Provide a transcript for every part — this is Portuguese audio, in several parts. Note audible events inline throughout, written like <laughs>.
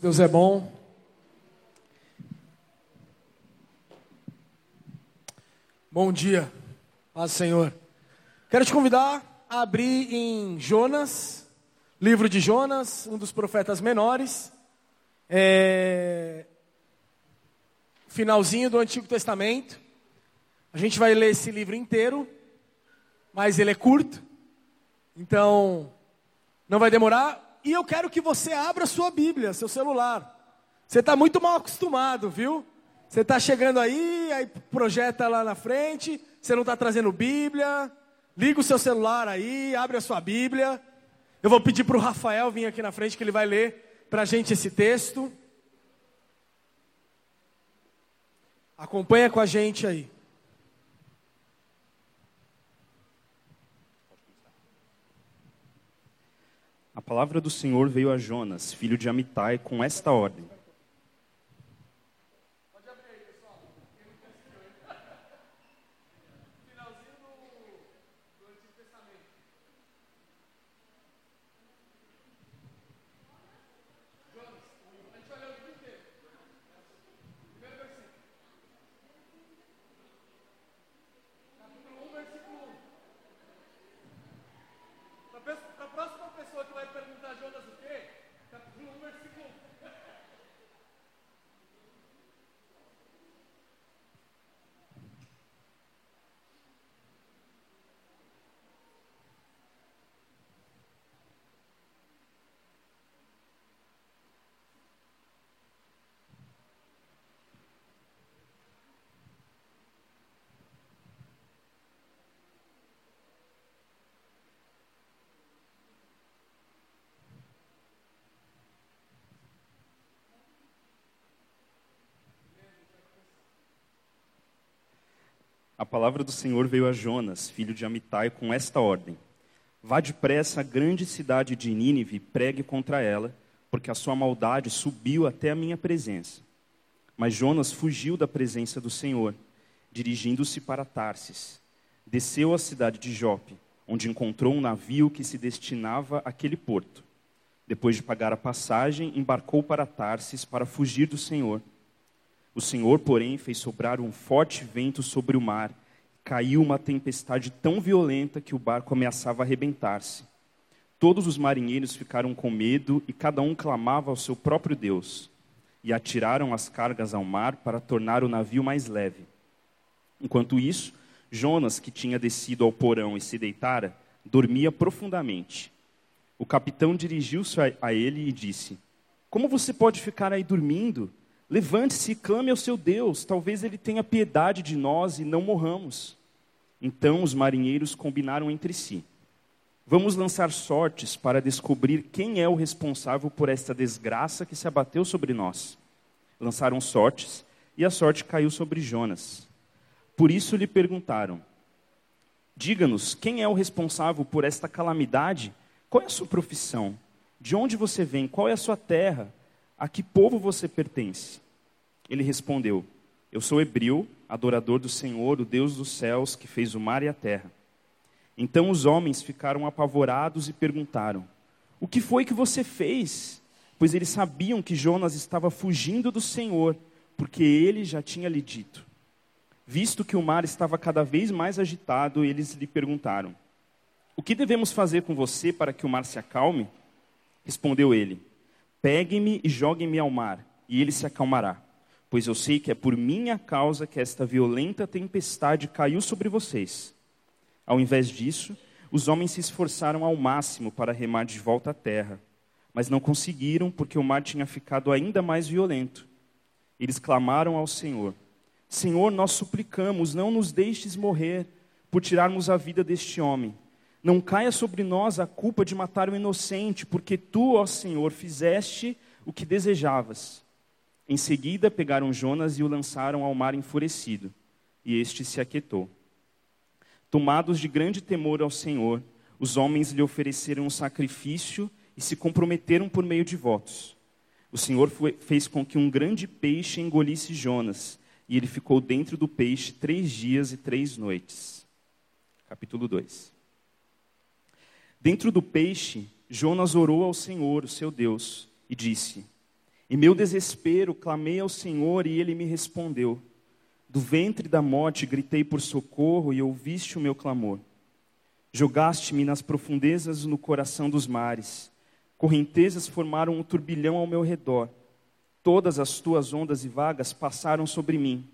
Deus é bom. Bom dia, paz Senhor. Quero te convidar a abrir em Jonas, livro de Jonas, um dos profetas menores, é... finalzinho do Antigo Testamento. A gente vai ler esse livro inteiro, mas ele é curto, então não vai demorar e eu quero que você abra sua Bíblia, seu celular. Você está muito mal acostumado, viu? Você está chegando aí, aí projeta lá na frente, você não está trazendo Bíblia. Liga o seu celular aí, abre a sua Bíblia. Eu vou pedir para o Rafael vir aqui na frente, que ele vai ler para a gente esse texto. Acompanha com a gente aí. Palavra do Senhor veio a Jonas, filho de Amitai, com esta ordem: A palavra do Senhor veio a Jonas, filho de Amitai, com esta ordem: Vá depressa à grande cidade de Nínive e pregue contra ela, porque a sua maldade subiu até a minha presença. Mas Jonas fugiu da presença do Senhor, dirigindo-se para Tarsis. Desceu à cidade de Jope, onde encontrou um navio que se destinava àquele porto. Depois de pagar a passagem, embarcou para Tarsis para fugir do Senhor. O Senhor, porém, fez sobrar um forte vento sobre o mar. Caiu uma tempestade tão violenta que o barco ameaçava arrebentar-se. Todos os marinheiros ficaram com medo e cada um clamava ao seu próprio Deus. E atiraram as cargas ao mar para tornar o navio mais leve. Enquanto isso, Jonas, que tinha descido ao porão e se deitara, dormia profundamente. O capitão dirigiu-se a ele e disse: Como você pode ficar aí dormindo? Levante-se e clame ao seu Deus, talvez ele tenha piedade de nós e não morramos. Então os marinheiros combinaram entre si: Vamos lançar sortes para descobrir quem é o responsável por esta desgraça que se abateu sobre nós. Lançaram sortes e a sorte caiu sobre Jonas. Por isso lhe perguntaram: Diga-nos, quem é o responsável por esta calamidade? Qual é a sua profissão? De onde você vem? Qual é a sua terra? A que povo você pertence? Ele respondeu: Eu sou hebreu, adorador do Senhor, o Deus dos céus, que fez o mar e a terra. Então os homens ficaram apavorados e perguntaram: O que foi que você fez? Pois eles sabiam que Jonas estava fugindo do Senhor, porque ele já tinha lhe dito. Visto que o mar estava cada vez mais agitado, eles lhe perguntaram: O que devemos fazer com você para que o mar se acalme? Respondeu ele: Peguem-me e joguem-me ao mar, e ele se acalmará. Pois eu sei que é por minha causa que esta violenta tempestade caiu sobre vocês. Ao invés disso, os homens se esforçaram ao máximo para remar de volta à terra, mas não conseguiram porque o mar tinha ficado ainda mais violento. Eles clamaram ao Senhor: Senhor, nós suplicamos, não nos deixes morrer por tirarmos a vida deste homem. Não caia sobre nós a culpa de matar o inocente, porque tu, ó Senhor, fizeste o que desejavas. Em seguida, pegaram Jonas e o lançaram ao mar enfurecido, e este se aquietou. Tomados de grande temor ao Senhor, os homens lhe ofereceram um sacrifício e se comprometeram por meio de votos. O Senhor foi, fez com que um grande peixe engolisse Jonas, e ele ficou dentro do peixe três dias e três noites. Capítulo 2. Dentro do peixe, Jonas orou ao Senhor, o seu Deus, e disse: Em meu desespero, clamei ao Senhor e ele me respondeu. Do ventre da morte gritei por socorro e ouviste o meu clamor. Jogaste-me nas profundezas no coração dos mares. Correntezas formaram um turbilhão ao meu redor. Todas as tuas ondas e vagas passaram sobre mim.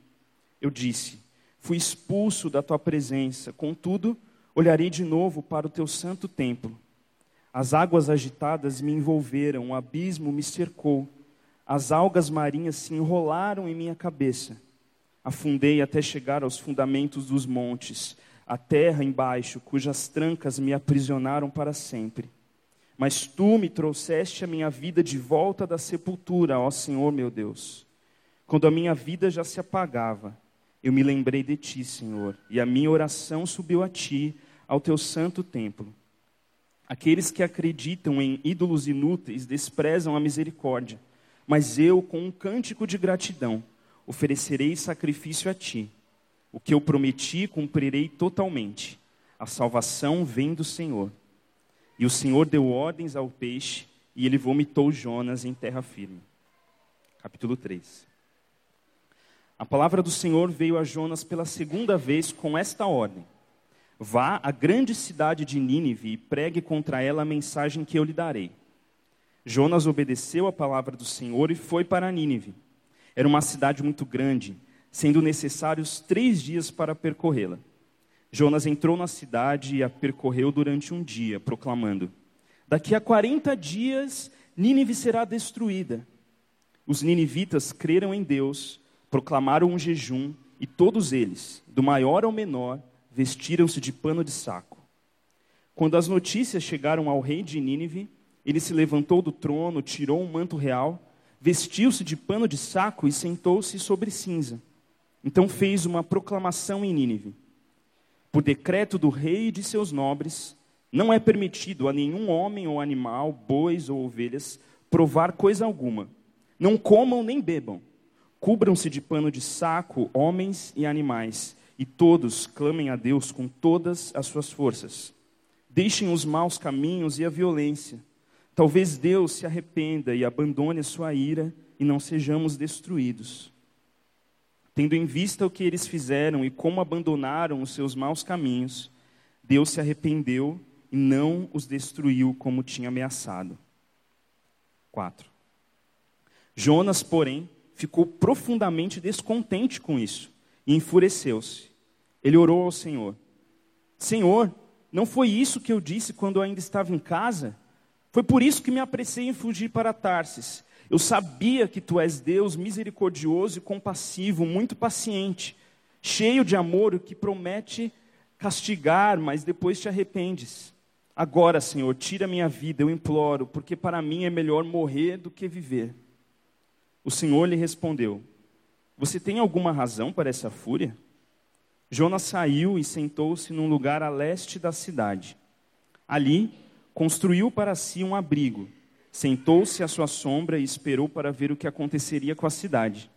Eu disse: Fui expulso da tua presença, contudo, olharei de novo para o teu santo templo. As águas agitadas me envolveram, o abismo me cercou. As algas marinhas se enrolaram em minha cabeça. Afundei até chegar aos fundamentos dos montes, a terra embaixo, cujas trancas me aprisionaram para sempre. Mas tu me trouxeste a minha vida de volta da sepultura, ó Senhor meu Deus. Quando a minha vida já se apagava, eu me lembrei de ti, Senhor, e a minha oração subiu a ti, ao teu santo templo. Aqueles que acreditam em ídolos inúteis desprezam a misericórdia mas eu, com um cântico de gratidão, oferecerei sacrifício a ti. O que eu prometi, cumprirei totalmente. A salvação vem do Senhor. E o Senhor deu ordens ao peixe, e ele vomitou Jonas em terra firme. Capítulo 3. A palavra do Senhor veio a Jonas pela segunda vez com esta ordem: Vá à grande cidade de Nínive e pregue contra ela a mensagem que eu lhe darei. Jonas obedeceu a palavra do Senhor e foi para Nínive. Era uma cidade muito grande, sendo necessários três dias para percorrê-la. Jonas entrou na cidade e a percorreu durante um dia, proclamando: Daqui a 40 dias Nínive será destruída. Os ninivitas creram em Deus, proclamaram um jejum e todos eles, do maior ao menor, vestiram-se de pano de saco. Quando as notícias chegaram ao rei de Nínive, ele se levantou do trono, tirou um manto real, vestiu-se de pano de saco e sentou-se sobre cinza. Então fez uma proclamação em Nínive. Por decreto do rei e de seus nobres, não é permitido a nenhum homem ou animal, bois ou ovelhas, provar coisa alguma. Não comam nem bebam. Cubram-se de pano de saco homens e animais, e todos clamem a Deus com todas as suas forças. Deixem os maus caminhos e a violência Talvez Deus se arrependa e abandone a sua ira e não sejamos destruídos. Tendo em vista o que eles fizeram e como abandonaram os seus maus caminhos, Deus se arrependeu e não os destruiu como tinha ameaçado. 4. Jonas, porém, ficou profundamente descontente com isso e enfureceu-se. Ele orou ao Senhor: Senhor, não foi isso que eu disse quando eu ainda estava em casa? Foi por isso que me apressei em fugir para Tarsis. Eu sabia que tu és Deus misericordioso e compassivo, muito paciente, cheio de amor, que promete castigar, mas depois te arrependes. Agora, Senhor, tira minha vida, eu imploro, porque para mim é melhor morrer do que viver. O Senhor lhe respondeu: Você tem alguma razão para essa fúria? Jonas saiu e sentou-se num lugar a leste da cidade. Ali, construiu para si um abrigo, sentou-se à sua sombra e esperou para ver o que aconteceria com a cidade.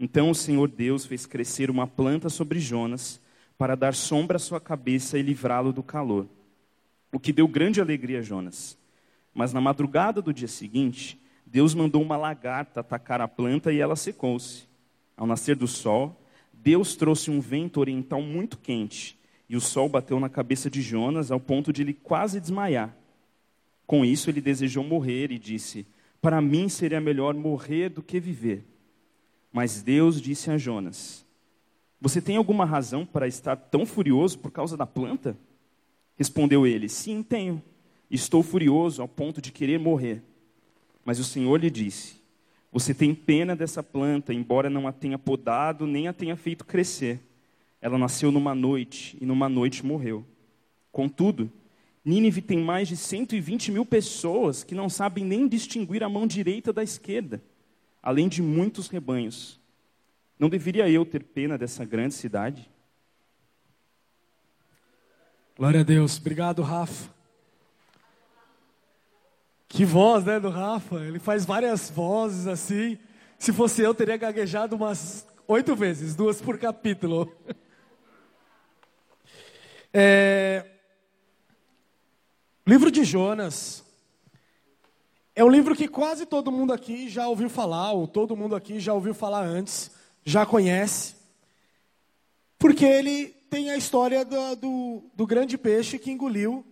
Então o Senhor Deus fez crescer uma planta sobre Jonas, para dar sombra à sua cabeça e livrá-lo do calor. O que deu grande alegria a Jonas. Mas na madrugada do dia seguinte, Deus mandou uma lagarta atacar a planta e ela secou-se. Ao nascer do sol, Deus trouxe um vento oriental muito quente, e o sol bateu na cabeça de Jonas ao ponto de ele quase desmaiar. Com isso, ele desejou morrer e disse: Para mim seria melhor morrer do que viver. Mas Deus disse a Jonas: Você tem alguma razão para estar tão furioso por causa da planta? Respondeu ele: Sim, tenho. Estou furioso ao ponto de querer morrer. Mas o Senhor lhe disse: Você tem pena dessa planta, embora não a tenha podado nem a tenha feito crescer. Ela nasceu numa noite e numa noite morreu. Contudo, Nínive tem mais de 120 mil pessoas que não sabem nem distinguir a mão direita da esquerda, além de muitos rebanhos. Não deveria eu ter pena dessa grande cidade? Glória a Deus. Obrigado, Rafa. Que voz, né, do Rafa? Ele faz várias vozes assim. Se fosse eu, teria gaguejado umas oito vezes, duas por capítulo. <laughs> É, livro de Jonas é um livro que quase todo mundo aqui já ouviu falar, ou todo mundo aqui já ouviu falar antes, já conhece, porque ele tem a história do, do, do grande peixe que engoliu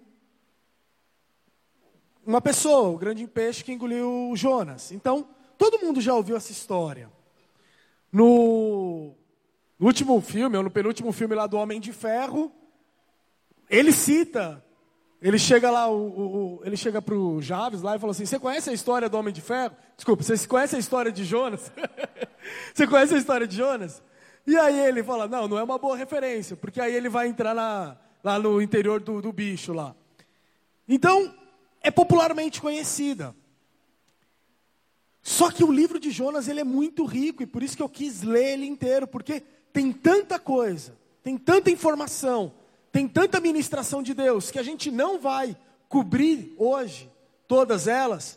uma pessoa, o grande peixe que engoliu Jonas. Então, todo mundo já ouviu essa história. No, no último filme, ou no penúltimo filme lá do Homem de Ferro, ele cita, ele chega lá, o, o, ele chega para o Javes lá e fala assim: Você conhece a história do Homem de Ferro? Desculpa, você conhece a história de Jonas? <laughs> você conhece a história de Jonas? E aí ele fala: Não, não é uma boa referência, porque aí ele vai entrar na, lá no interior do, do bicho lá. Então, é popularmente conhecida. Só que o livro de Jonas ele é muito rico e por isso que eu quis ler ele inteiro, porque tem tanta coisa, tem tanta informação, tem tanta ministração de Deus que a gente não vai cobrir hoje todas elas,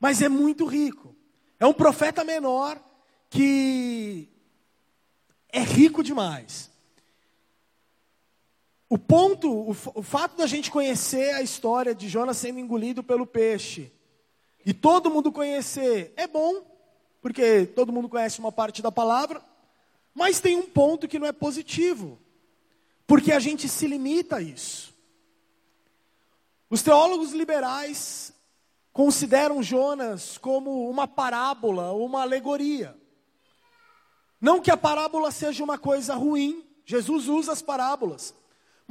mas é muito rico. É um profeta menor que é rico demais. O ponto, o, o fato da gente conhecer a história de Jonas sendo engolido pelo peixe e todo mundo conhecer é bom, porque todo mundo conhece uma parte da palavra, mas tem um ponto que não é positivo, porque a gente se limita a isso. Os teólogos liberais consideram Jonas como uma parábola, uma alegoria. Não que a parábola seja uma coisa ruim, Jesus usa as parábolas.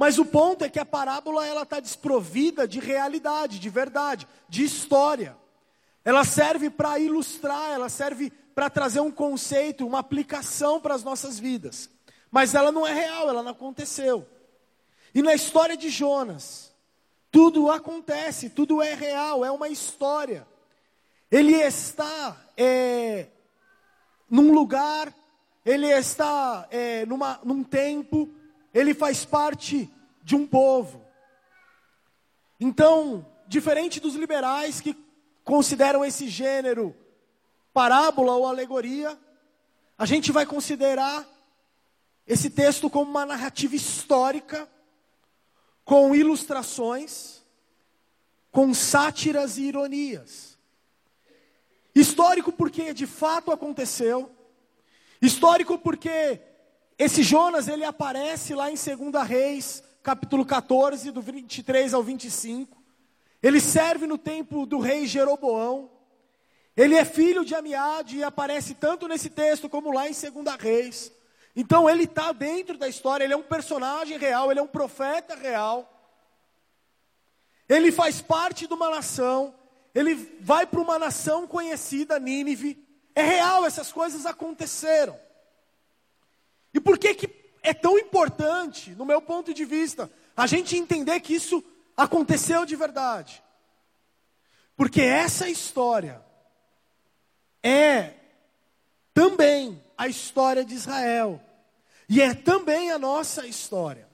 Mas o ponto é que a parábola ela está desprovida de realidade, de verdade, de história. Ela serve para ilustrar, ela serve para trazer um conceito, uma aplicação para as nossas vidas. Mas ela não é real, ela não aconteceu. E na história de Jonas, tudo acontece, tudo é real, é uma história. Ele está é, num lugar, ele está é, numa, num tempo, ele faz parte de um povo. Então, diferente dos liberais que consideram esse gênero parábola ou alegoria, a gente vai considerar esse texto como uma narrativa histórica, com ilustrações, com sátiras e ironias. Histórico porque de fato aconteceu, histórico porque esse Jonas ele aparece lá em 2 Reis, capítulo 14, do 23 ao 25. Ele serve no tempo do rei Jeroboão. Ele é filho de Amiade e aparece tanto nesse texto como lá em 2 Reis. Então ele está dentro da história, ele é um personagem real, ele é um profeta real. Ele faz parte de uma nação, ele vai para uma nação conhecida, Nínive. É real, essas coisas aconteceram. E por que, que é tão importante, no meu ponto de vista, a gente entender que isso aconteceu de verdade? Porque essa história é também a história de Israel. E é também a nossa história.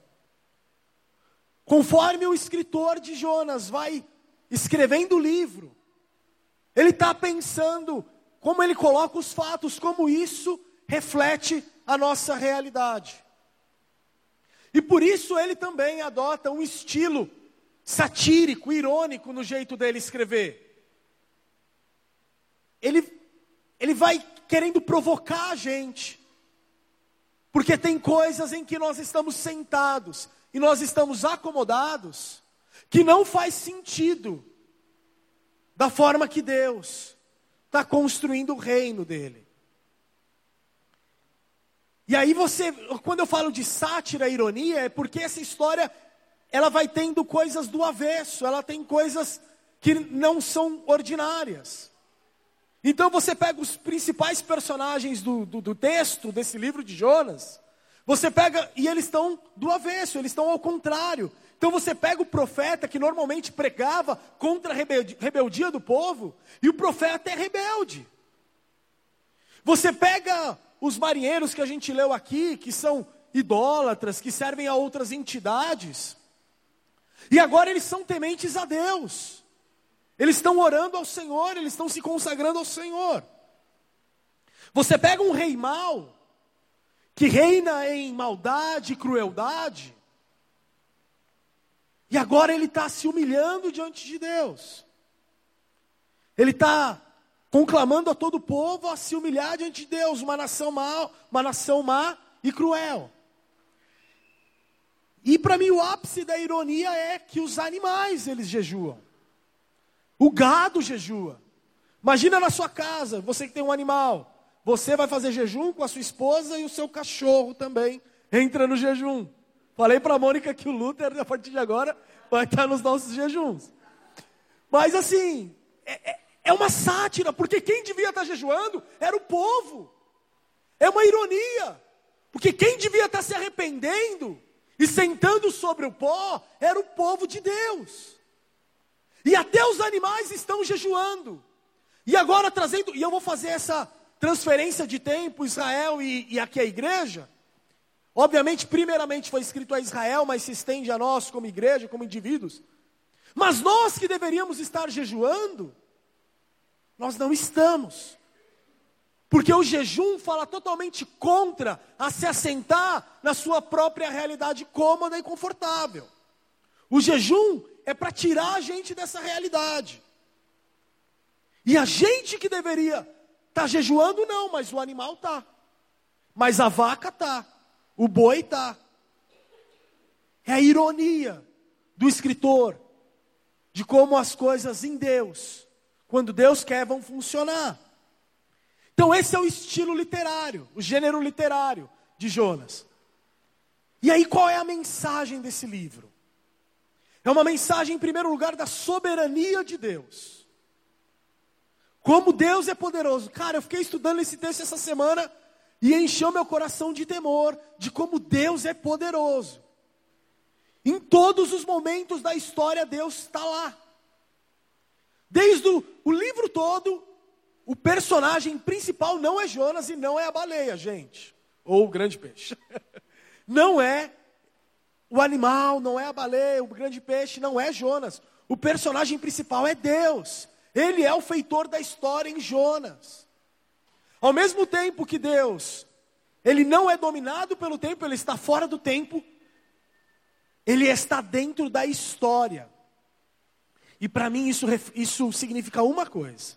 Conforme o escritor de Jonas vai escrevendo o livro, ele está pensando como ele coloca os fatos, como isso reflete a nossa realidade. E por isso ele também adota um estilo satírico, irônico no jeito dele escrever. Ele ele vai querendo provocar a gente. Porque tem coisas em que nós estamos sentados e nós estamos acomodados que não faz sentido da forma que Deus está construindo o reino dele. E aí você, quando eu falo de sátira, ironia, é porque essa história ela vai tendo coisas do avesso, ela tem coisas que não são ordinárias. Então você pega os principais personagens do, do, do texto desse livro de Jonas, você pega e eles estão do avesso, eles estão ao contrário. Então você pega o profeta que normalmente pregava contra a rebeldia do povo, e o profeta é rebelde. Você pega os marinheiros que a gente leu aqui, que são idólatras, que servem a outras entidades, e agora eles são tementes a Deus. Eles estão orando ao Senhor, eles estão se consagrando ao Senhor. Você pega um rei mau, que reina em maldade e crueldade, e agora ele está se humilhando diante de Deus. Ele está conclamando a todo o povo a se humilhar diante de Deus, uma nação má, uma nação má e cruel. E para mim o ápice da ironia é que os animais eles jejuam. O gado jejua. Imagina na sua casa, você que tem um animal, você vai fazer jejum com a sua esposa e o seu cachorro também entra no jejum. Falei para a Mônica que o Luther, a partir de agora, vai estar nos nossos jejuns. Mas assim, é, é, é uma sátira, porque quem devia estar jejuando era o povo. É uma ironia, porque quem devia estar se arrependendo e sentando sobre o pó era o povo de Deus. E até os animais estão jejuando. E agora trazendo, e eu vou fazer essa transferência de tempo, Israel e, e aqui a igreja. Obviamente, primeiramente foi escrito a Israel, mas se estende a nós como igreja, como indivíduos. Mas nós que deveríamos estar jejuando, nós não estamos. Porque o jejum fala totalmente contra a se assentar na sua própria realidade cômoda e confortável. O jejum é para tirar a gente dessa realidade. E a gente que deveria estar tá jejuando, não, mas o animal tá. Mas a vaca tá. O boi tá. É a ironia do escritor de como as coisas em Deus, quando Deus quer, vão funcionar. Então, esse é o estilo literário, o gênero literário de Jonas. E aí, qual é a mensagem desse livro? É uma mensagem, em primeiro lugar, da soberania de Deus. Como Deus é poderoso. Cara, eu fiquei estudando esse texto essa semana e encheu meu coração de temor de como Deus é poderoso. Em todos os momentos da história, Deus está lá. Desde o, o livro todo, o personagem principal não é Jonas e não é a baleia, gente. Ou o grande peixe. <laughs> Não é o animal, não é a baleia, o grande peixe, não é Jonas. O personagem principal é Deus. Ele é o feitor da história em Jonas. Ao mesmo tempo que Deus, ele não é dominado pelo tempo, ele está fora do tempo, ele está dentro da história. E para mim isso, isso significa uma coisa: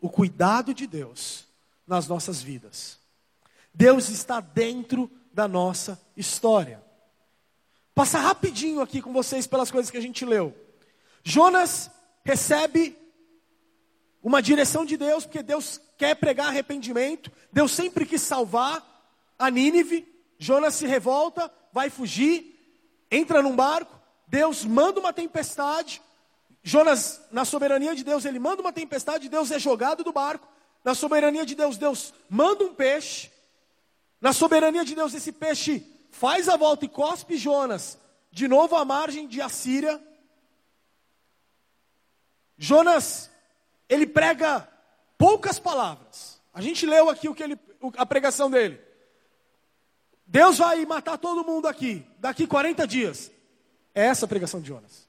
o cuidado de Deus nas nossas vidas. Deus está dentro da nossa história. Passar rapidinho aqui com vocês pelas coisas que a gente leu. Jonas recebe uma direção de Deus, porque Deus quer pregar arrependimento. Deus sempre quis salvar a Nínive. Jonas se revolta, vai fugir, entra num barco. Deus manda uma tempestade. Jonas, na soberania de Deus, ele manda uma tempestade, Deus é jogado do barco. Na soberania de Deus, Deus manda um peixe. Na soberania de Deus, esse peixe faz a volta e cospe Jonas de novo à margem de Assíria. Jonas, ele prega poucas palavras. A gente leu aqui o que ele, a pregação dele. Deus vai matar todo mundo aqui, daqui 40 dias. É essa a pregação de Jonas.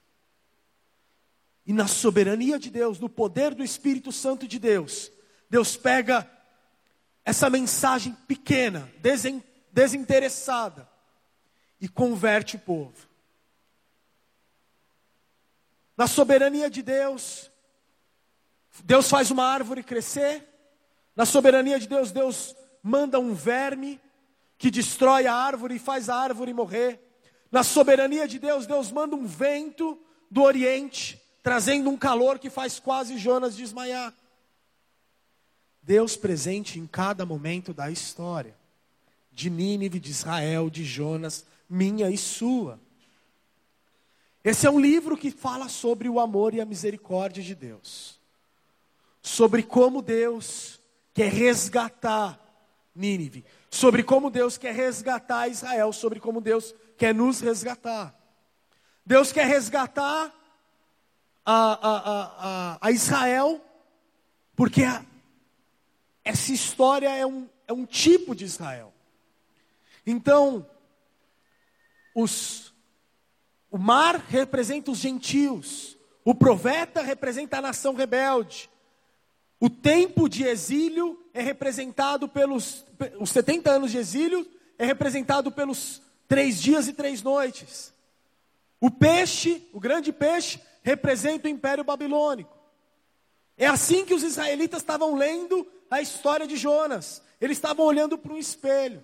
E na soberania de Deus, no poder do Espírito Santo de Deus, Deus pega essa mensagem pequena, desinteressada, e converte o povo. Na soberania de Deus, Deus faz uma árvore crescer. Na soberania de Deus, Deus manda um verme que destrói a árvore e faz a árvore morrer. Na soberania de Deus, Deus manda um vento do Oriente trazendo um calor que faz quase Jonas desmaiar. Deus presente em cada momento da história, de Nínive, de Israel, de Jonas, minha e sua. Esse é um livro que fala sobre o amor e a misericórdia de Deus, sobre como Deus quer resgatar Nínive, sobre como Deus quer resgatar Israel, sobre como Deus quer nos resgatar. Deus quer resgatar a, a, a, Israel, porque a, essa história é um, é um tipo de Israel. Então, os, o mar representa os gentios, o profeta representa a nação rebelde, o tempo de exílio é representado pelos os 70 anos de exílio é representado pelos três dias e três noites. O peixe, o grande peixe, representa o Império Babilônico. É assim que os israelitas estavam lendo a história de Jonas. Eles estavam olhando para um espelho.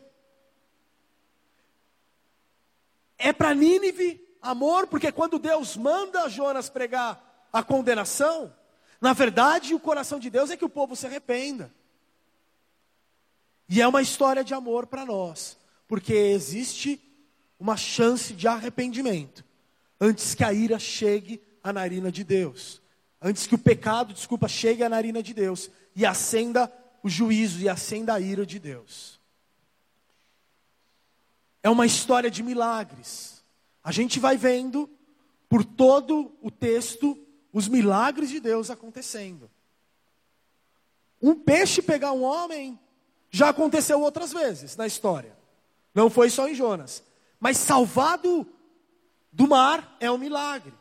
É para Nínive amor, porque quando Deus manda Jonas pregar a condenação, na verdade o coração de Deus é que o povo se arrependa. E é uma história de amor para nós, porque existe uma chance de arrependimento antes que a ira chegue à narina de Deus, antes que o pecado, desculpa, chegue à narina de Deus e acenda o juízo e acenda a ira de Deus. É uma história de milagres. A gente vai vendo por todo o texto os milagres de Deus acontecendo. Um peixe pegar um homem já aconteceu outras vezes na história. Não foi só em Jonas. Mas salvado do mar é um milagre.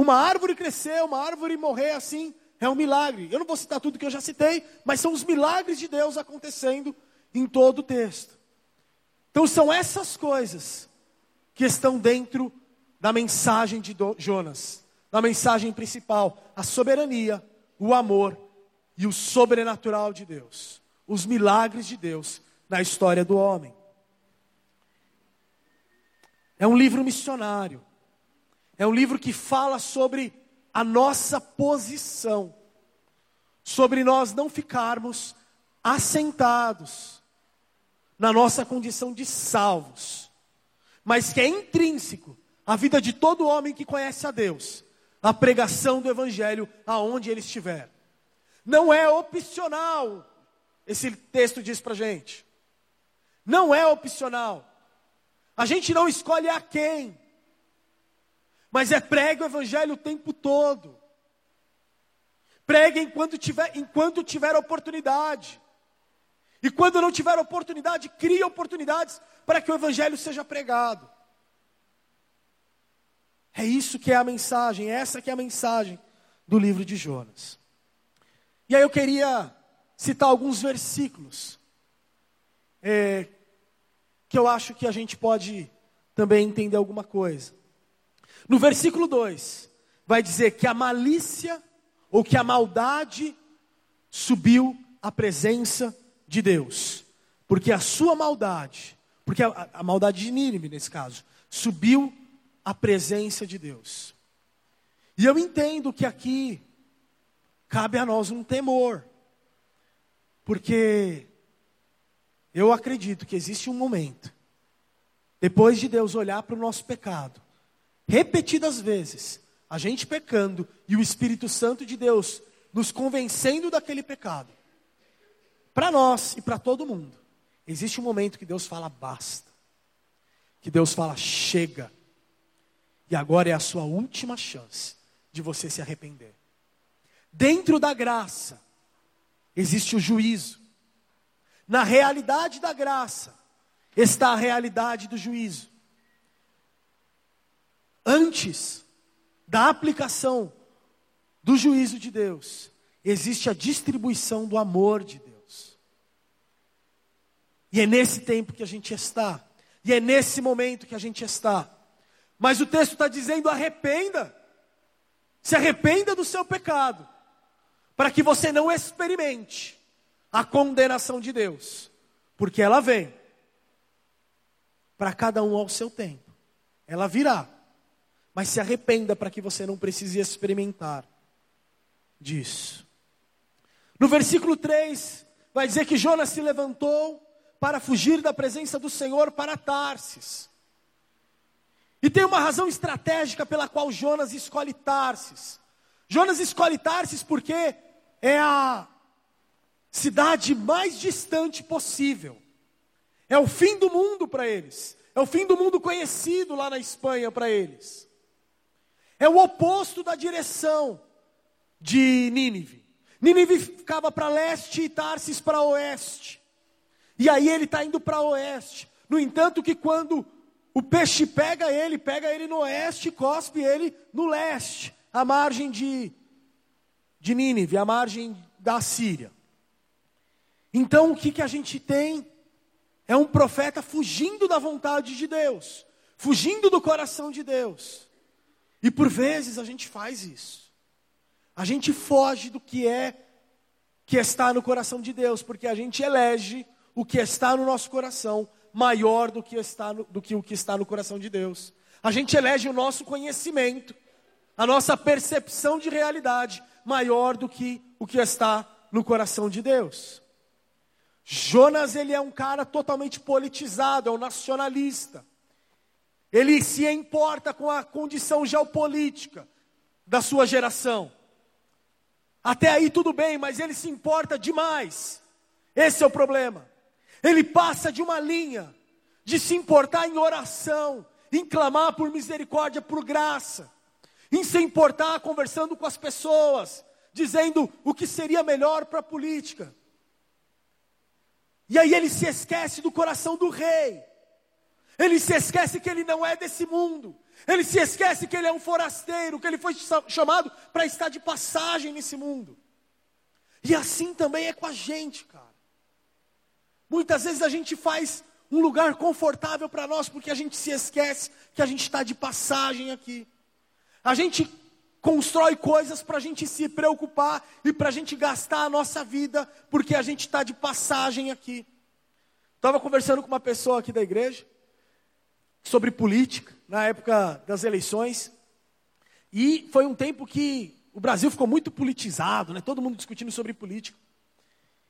Uma árvore crescer, uma árvore morrer assim, é um milagre. Eu não vou citar tudo que eu já citei, mas são os milagres de Deus acontecendo em todo o texto. Então são essas coisas que estão dentro da mensagem de Jonas, da mensagem principal, a soberania, o amor e o sobrenatural de Deus os milagres de Deus na história do homem. É um livro missionário. É um livro que fala sobre a nossa posição, sobre nós não ficarmos assentados na nossa condição de salvos, mas que é intrínseco à vida de todo homem que conhece a Deus, a pregação do Evangelho aonde ele estiver. Não é opcional esse texto diz para gente. Não é opcional. A gente não escolhe a quem, mas é pregue o evangelho o tempo todo. Pregue enquanto tiver, enquanto tiver oportunidade. E quando não tiver oportunidade, crie oportunidades para que o evangelho seja pregado. É isso que é a mensagem, essa que é a mensagem do livro de Jonas. E aí eu queria citar alguns versículos é, que eu acho que a gente pode também entender alguma coisa. No versículo 2, vai dizer que a malícia ou que a maldade subiu à presença de Deus, porque a sua maldade, porque a, a maldade de Nínive nesse caso, subiu à presença de Deus. E eu entendo que aqui cabe a nós um temor. Porque eu acredito que existe um momento, depois de Deus olhar para o nosso pecado, repetidas vezes, a gente pecando e o Espírito Santo de Deus nos convencendo daquele pecado, para nós e para todo mundo, existe um momento que Deus fala basta, que Deus fala chega, e agora é a sua última chance de você se arrepender. Dentro da graça, existe o juízo. Na realidade da graça está a realidade do juízo. Antes da aplicação do juízo de Deus, existe a distribuição do amor de Deus. E é nesse tempo que a gente está, e é nesse momento que a gente está. Mas o texto está dizendo: arrependa, se arrependa do seu pecado para que você não experimente a condenação de Deus, porque ela vem para cada um ao seu tempo. Ela virá, mas se arrependa para que você não precise experimentar disso. No versículo 3, vai dizer que Jonas se levantou para fugir da presença do Senhor para Tarsis. E tem uma razão estratégica pela qual Jonas escolhe Tarsis. Jonas escolhe Tarsis porque é a cidade mais distante possível. É o fim do mundo para eles. É o fim do mundo conhecido lá na Espanha para eles. É o oposto da direção de Nínive. Nínive ficava para leste e Tarsis para oeste. E aí ele está indo para oeste. No entanto, que quando o peixe pega ele, pega ele no oeste e cospe ele no leste, à margem de de Nínive, à margem da Síria. Então o que, que a gente tem? É um profeta fugindo da vontade de Deus, fugindo do coração de Deus. E por vezes a gente faz isso. a gente foge do que é que está no coração de Deus, porque a gente elege o que está no nosso coração maior do que, está no, do que o que está no coração de Deus. A gente elege o nosso conhecimento, a nossa percepção de realidade maior do que o que está no coração de Deus. Jonas, ele é um cara totalmente politizado, é um nacionalista. Ele se importa com a condição geopolítica da sua geração. Até aí tudo bem, mas ele se importa demais. Esse é o problema. Ele passa de uma linha de se importar em oração, em clamar por misericórdia, por graça, em se importar conversando com as pessoas, dizendo o que seria melhor para a política. E aí ele se esquece do coração do rei. Ele se esquece que ele não é desse mundo. Ele se esquece que ele é um forasteiro, que ele foi chamado para estar de passagem nesse mundo. E assim também é com a gente, cara. Muitas vezes a gente faz um lugar confortável para nós porque a gente se esquece que a gente está de passagem aqui. A gente constrói coisas para a gente se preocupar e para a gente gastar a nossa vida porque a gente está de passagem aqui. Estava conversando com uma pessoa aqui da igreja sobre política na época das eleições e foi um tempo que o Brasil ficou muito politizado, né? Todo mundo discutindo sobre política.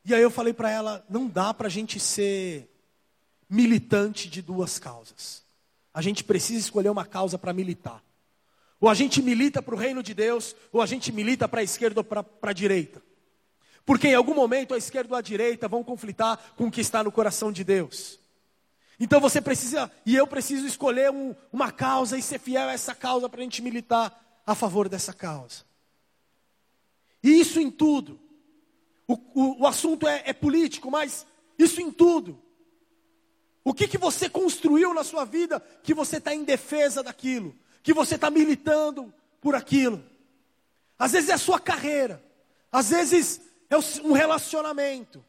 E aí eu falei para ela: não dá para a gente ser militante de duas causas. A gente precisa escolher uma causa para militar. Ou a gente milita para o reino de Deus, ou a gente milita para a esquerda ou para a direita. Porque em algum momento a esquerda ou a direita vão conflitar com o que está no coração de Deus. Então você precisa, e eu preciso escolher um, uma causa e ser fiel a essa causa para a gente militar a favor dessa causa. E isso em tudo. O, o, o assunto é, é, político, mas isso em tudo. O que, que você construiu na sua vida que você está em defesa daquilo, que você está militando por aquilo? Às vezes é a sua carreira, às vezes é um relacionamento,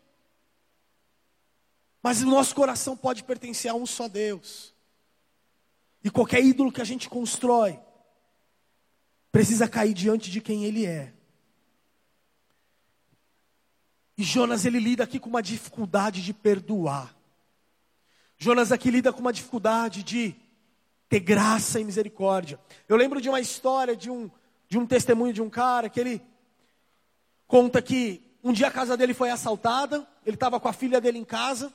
mas o nosso coração pode pertencer a um só Deus. E qualquer ídolo que a gente constrói precisa cair diante de quem Ele é. E Jonas ele lida aqui com uma dificuldade de perdoar. Jonas aqui lida com uma dificuldade de ter graça e misericórdia. Eu lembro de uma história de um de um testemunho de um cara que ele conta que um dia a casa dele foi assaltada, ele estava com a filha dele em casa,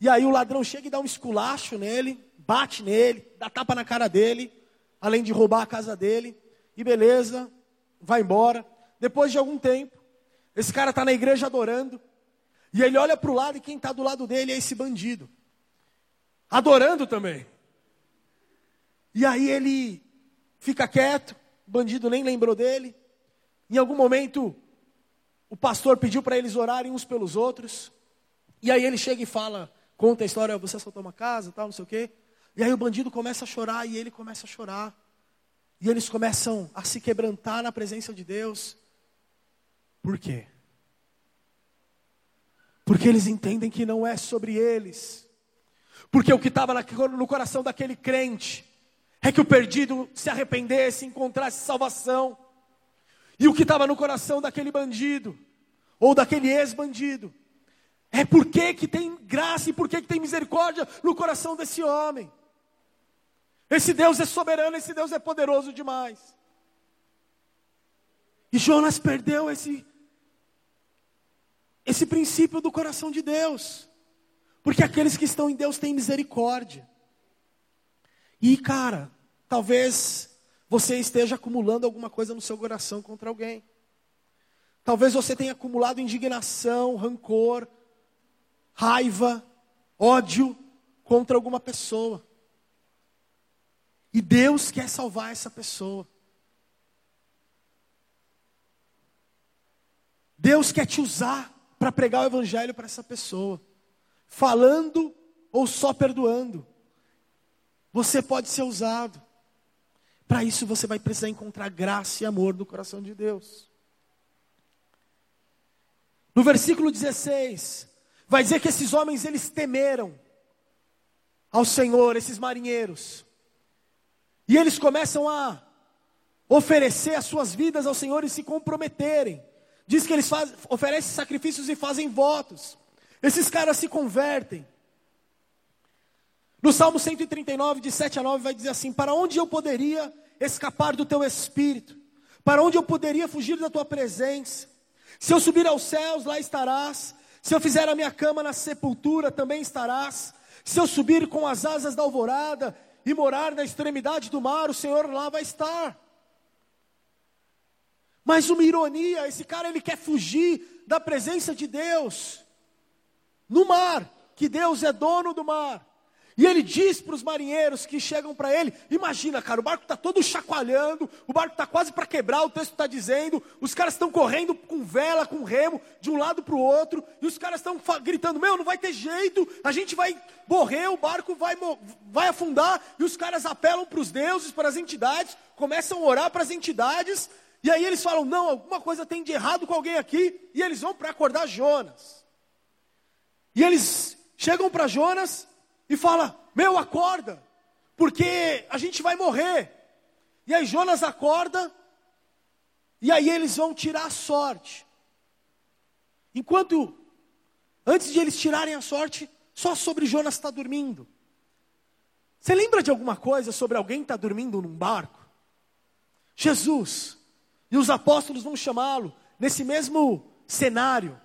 e aí o ladrão chega e dá um esculacho nele, bate nele, dá tapa na cara dele, além de roubar a casa dele, e beleza, vai embora. Depois de algum tempo, esse cara está na igreja adorando. E ele olha para o lado e quem está do lado dele é esse bandido. Adorando também. E aí ele fica quieto, o bandido nem lembrou dele. Em algum momento, o pastor pediu para eles orarem uns pelos outros. E aí ele chega e fala, conta a história, você assaltou uma casa, tal, não sei o quê. E aí o bandido começa a chorar e ele começa a chorar. E eles começam a se quebrantar na presença de Deus. Por quê? Porque eles entendem que não é sobre eles. Porque o que estava no coração daquele crente é que o perdido se arrependesse, encontrasse salvação. E o que estava no coração daquele bandido, ou daquele ex-bandido, é porque que tem graça e porque que tem misericórdia no coração desse homem. Esse Deus é soberano, esse Deus é poderoso demais. E Jonas perdeu esse esse princípio do coração de Deus. Porque aqueles que estão em Deus têm misericórdia. E, cara, talvez você esteja acumulando alguma coisa no seu coração contra alguém. Talvez você tenha acumulado indignação, rancor, raiva, ódio contra alguma pessoa. E Deus quer salvar essa pessoa. Deus quer te usar para pregar o evangelho para essa pessoa, falando ou só perdoando. Você pode ser usado. Para isso você vai precisar encontrar graça e amor no coração de Deus. No versículo 16, vai dizer que esses homens eles temeram ao Senhor, esses marinheiros. E eles começam a oferecer as suas vidas ao Senhor e se comprometerem. Diz que eles faz, oferecem sacrifícios e fazem votos. Esses caras se convertem. No Salmo 139, de 7 a 9, vai dizer assim: Para onde eu poderia escapar do teu espírito? Para onde eu poderia fugir da tua presença? Se eu subir aos céus, lá estarás. Se eu fizer a minha cama na sepultura, também estarás. Se eu subir com as asas da alvorada e morar na extremidade do mar, o Senhor lá vai estar. Mas uma ironia, esse cara ele quer fugir da presença de Deus no mar, que Deus é dono do mar. E ele diz para os marinheiros que chegam para ele: Imagina, cara, o barco está todo chacoalhando, o barco está quase para quebrar, o texto está dizendo, os caras estão correndo com vela, com remo, de um lado para o outro, e os caras estão gritando: Meu, não vai ter jeito, a gente vai morrer, o barco vai, vai afundar. E os caras apelam para os deuses, para as entidades, começam a orar para as entidades, e aí eles falam: Não, alguma coisa tem de errado com alguém aqui, e eles vão para acordar Jonas. E eles chegam para Jonas e fala: Meu, acorda, porque a gente vai morrer. E aí Jonas acorda, e aí eles vão tirar a sorte. Enquanto, antes de eles tirarem a sorte, só sobre Jonas está dormindo. Você lembra de alguma coisa sobre alguém que está dormindo num barco? Jesus. E os apóstolos vão chamá-lo nesse mesmo cenário.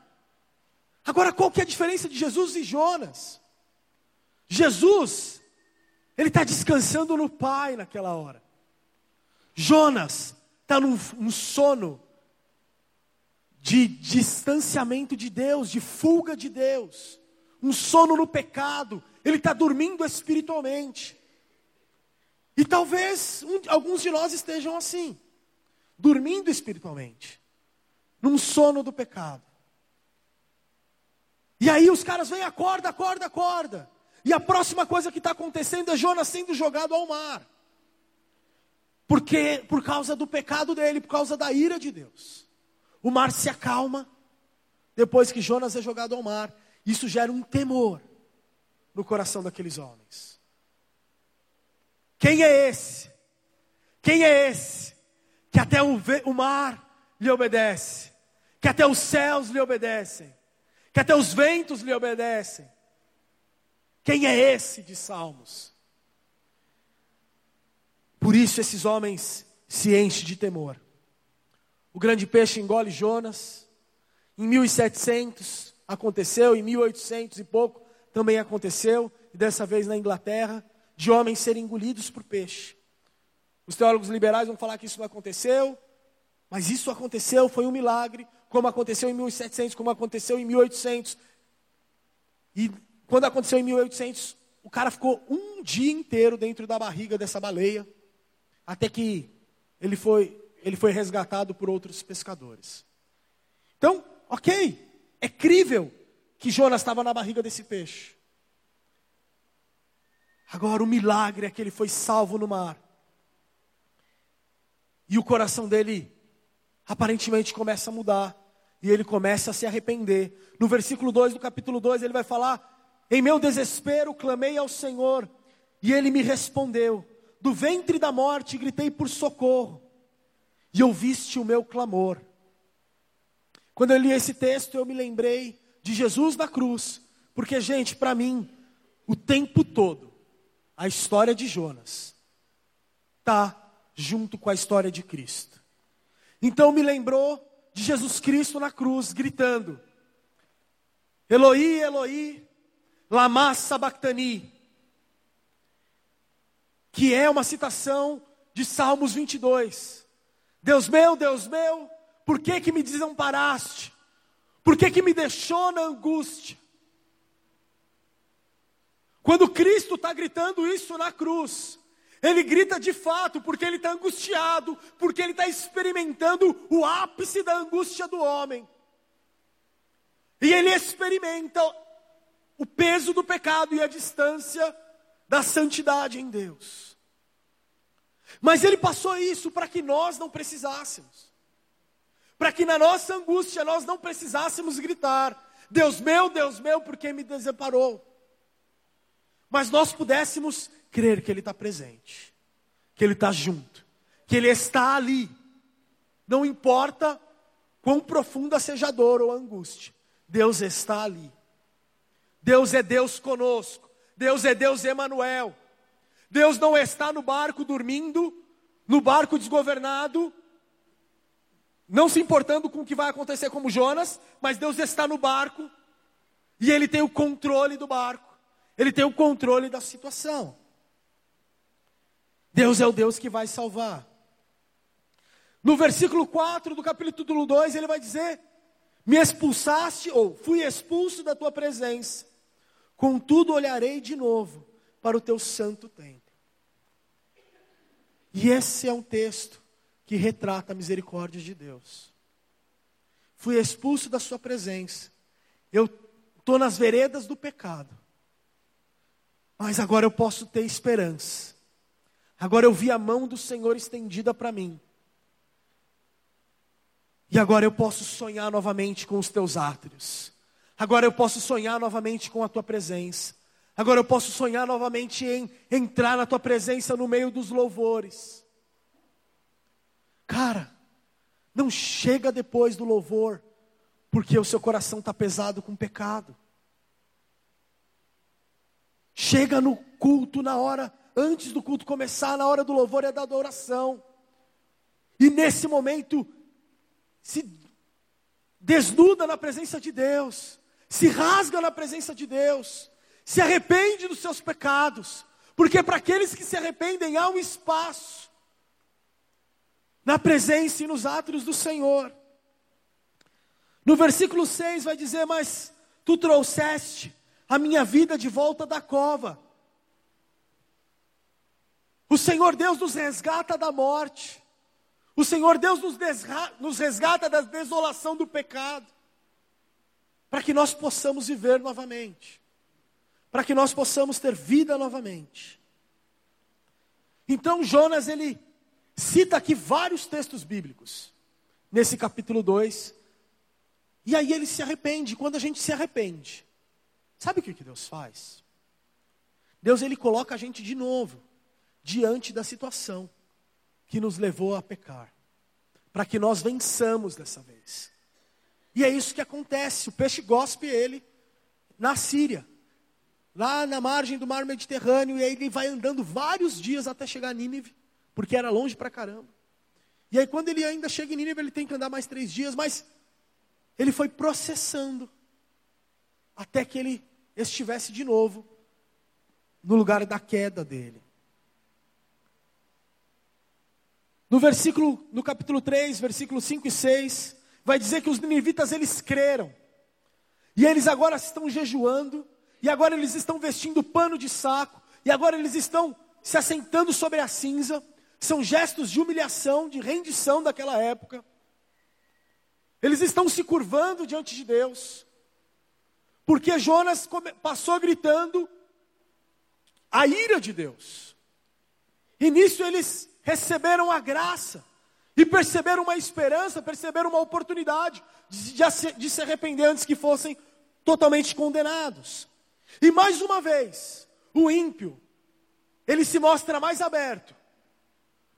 Agora, qual que é a diferença de Jesus e Jonas? Jesus, ele está descansando no Pai naquela hora. Jonas está num, num sono de distanciamento de Deus, de fuga de Deus, um sono no pecado. Ele está dormindo espiritualmente. E talvez um, alguns de nós estejam assim, dormindo espiritualmente, num sono do pecado. E aí os caras vêm, acorda, acorda, acorda. E a próxima coisa que está acontecendo é Jonas sendo jogado ao mar. Porque por causa do pecado dele, por causa da ira de Deus. O mar se acalma depois que Jonas é jogado ao mar. Isso gera um temor no coração daqueles homens. Quem é esse? Quem é esse que até o, o mar lhe obedece, que até os céus lhe obedecem, que até os ventos lhe obedecem? Quem é esse de Salmos? Por isso esses homens se enchem de temor. O grande peixe engole Jonas. Em 1700 aconteceu, em 1800 e pouco também aconteceu, e dessa vez na Inglaterra, de homens serem engolidos por peixe. Os teólogos liberais vão falar que isso não aconteceu, mas isso aconteceu, foi um milagre, como aconteceu em 1700, como aconteceu em 1800. E quando aconteceu em 1800, o cara ficou um dia inteiro dentro da barriga dessa baleia, até que ele foi, ele foi resgatado por outros pescadores. Então, ok, é crível que Jonas estava na barriga desse peixe. Agora, o milagre é que ele foi salvo no mar. E o coração dele aparentemente começa a mudar. E ele começa a se arrepender. No versículo 2 do capítulo 2, ele vai falar em meu desespero clamei ao Senhor e ele me respondeu. Do ventre da morte gritei por socorro e ouviste o meu clamor. Quando eu li esse texto, eu me lembrei de Jesus na cruz, porque, gente, para mim, o tempo todo, a história de Jonas está junto com a história de Cristo. Então me lembrou de Jesus Cristo na cruz, gritando: Eloi, Eloi, Lama Sabachthani, que é uma citação de Salmos 22. Deus meu, Deus meu, por que que me desamparaste? Por que que me deixou na angústia? Quando Cristo está gritando isso na cruz, ele grita de fato porque ele está angustiado, porque ele está experimentando o ápice da angústia do homem. E ele experimenta o peso do pecado e a distância da santidade em Deus. Mas ele passou isso para que nós não precisássemos. Para que na nossa angústia nós não precisássemos gritar: Deus meu, Deus meu, por que me desamparou? Mas nós pudéssemos crer que Ele está presente, que Ele está junto, que Ele está ali. Não importa quão profunda seja a dor ou a angústia, Deus está ali. Deus é Deus conosco. Deus é Deus Emanuel. Deus não está no barco dormindo, no barco desgovernado, não se importando com o que vai acontecer como Jonas, mas Deus está no barco e ele tem o controle do barco. Ele tem o controle da situação. Deus é o Deus que vai salvar. No versículo 4 do capítulo 2, ele vai dizer: Me expulsaste, ou fui expulso da tua presença, contudo olharei de novo para o teu santo templo. E esse é um texto que retrata a misericórdia de Deus. Fui expulso da sua presença, eu estou nas veredas do pecado, mas agora eu posso ter esperança. Agora eu vi a mão do Senhor estendida para mim. E agora eu posso sonhar novamente com os teus átrios. Agora eu posso sonhar novamente com a tua presença. Agora eu posso sonhar novamente em entrar na tua presença no meio dos louvores. Cara, não chega depois do louvor, porque o seu coração está pesado com pecado. Chega no culto na hora, antes do culto começar, na hora do louvor e da adoração. E nesse momento, se desnuda na presença de Deus, se rasga na presença de Deus, se arrepende dos seus pecados, porque para aqueles que se arrependem há um espaço na presença e nos átrios do Senhor. No versículo 6 vai dizer: Mas tu trouxeste a minha vida de volta da cova. O Senhor Deus nos resgata da morte. O Senhor Deus nos resgata da desolação do pecado, para que nós possamos viver novamente, para que nós possamos ter vida novamente. Então Jonas ele cita aqui vários textos bíblicos nesse capítulo 2. E aí ele se arrepende. Quando a gente se arrepende, sabe o que, que Deus faz? Deus ele coloca a gente de novo diante da situação que nos levou a pecar, para que nós vençamos dessa vez. E é isso que acontece. O peixe gospe ele na Síria, lá na margem do mar Mediterrâneo, e aí ele vai andando vários dias até chegar a Nínive, porque era longe pra caramba. E aí quando ele ainda chega em Nínive, ele tem que andar mais três dias, mas ele foi processando até que ele estivesse de novo no lugar da queda dele. No versículo, no capítulo 3, versículos 5 e 6, vai dizer que os ninivitas eles creram. E eles agora estão jejuando, e agora eles estão vestindo pano de saco, e agora eles estão se assentando sobre a cinza. São gestos de humilhação, de rendição daquela época. Eles estão se curvando diante de Deus. Porque Jonas passou gritando a ira de Deus. E nisso eles receberam a graça e perceberam uma esperança, perceberam uma oportunidade de, de, de se arrepender antes que fossem totalmente condenados. E mais uma vez, o ímpio, ele se mostra mais aberto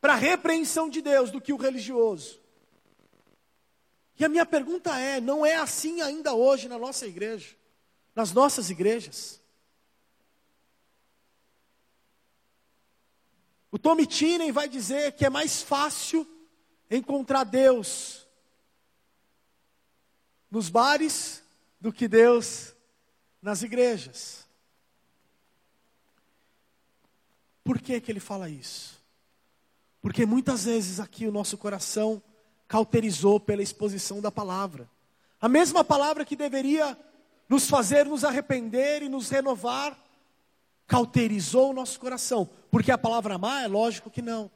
para a repreensão de Deus do que o religioso. E a minha pergunta é: não é assim ainda hoje na nossa igreja, nas nossas igrejas? O Tommy Tinen vai dizer que é mais fácil encontrar Deus nos bares do que Deus nas igrejas. Por que, que ele fala isso? Porque muitas vezes aqui o nosso coração cauterizou pela exposição da palavra. A mesma palavra que deveria nos fazer nos arrepender e nos renovar, cauterizou o nosso coração. Porque a palavra amar é lógico que não.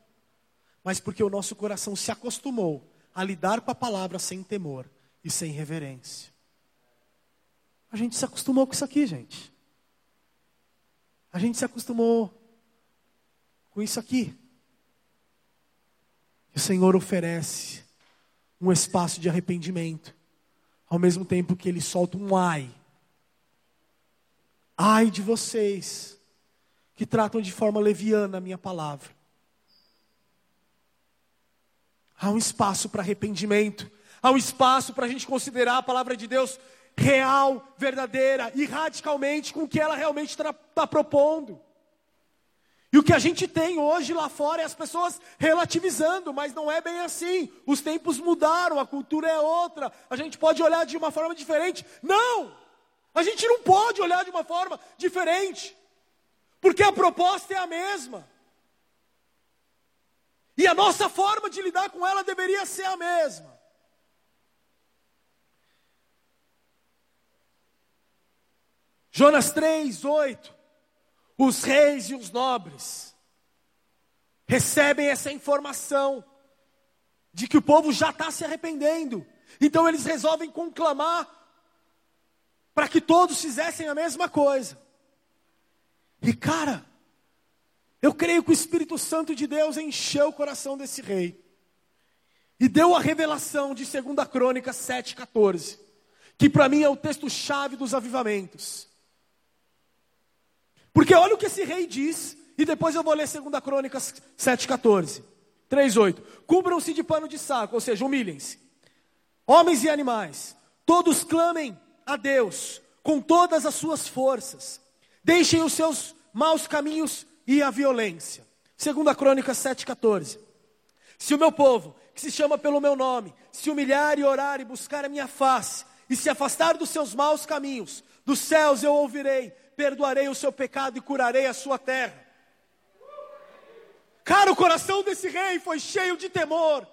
Mas porque o nosso coração se acostumou a lidar com a palavra sem temor e sem reverência. A gente se acostumou com isso aqui, gente. A gente se acostumou com isso aqui. o Senhor oferece um espaço de arrependimento, ao mesmo tempo que Ele solta um ai. Ai de vocês que tratam de forma leviana a minha palavra. Há um espaço para arrependimento, há um espaço para a gente considerar a palavra de Deus real, verdadeira e radicalmente com o que ela realmente está tá propondo. E o que a gente tem hoje lá fora é as pessoas relativizando, mas não é bem assim. Os tempos mudaram, a cultura é outra. A gente pode olhar de uma forma diferente. Não! A gente não pode olhar de uma forma diferente. Porque a proposta é a mesma. E a nossa forma de lidar com ela deveria ser a mesma. Jonas 3, 8 os reis e os nobres recebem essa informação de que o povo já está se arrependendo. Então eles resolvem conclamar para que todos fizessem a mesma coisa. E cara, eu creio que o Espírito Santo de Deus encheu o coração desse rei. E deu a revelação de 2 Crônicas 7,14. Que para mim é o texto-chave dos avivamentos. Porque olha o que esse rei diz, e depois eu vou ler 2 Crônicas 7,14. 3,8. Cubram-se de pano de saco, ou seja, humilhem-se. Homens e animais, todos clamem a Deus com todas as suas forças. Deixem os seus maus caminhos e a violência. 2 Crônicas 7,14. Se o meu povo, que se chama pelo meu nome, se humilhar e orar e buscar a minha face, e se afastar dos seus maus caminhos, dos céus eu ouvirei, perdoarei o seu pecado e curarei a sua terra. Cara, o coração desse rei foi cheio de temor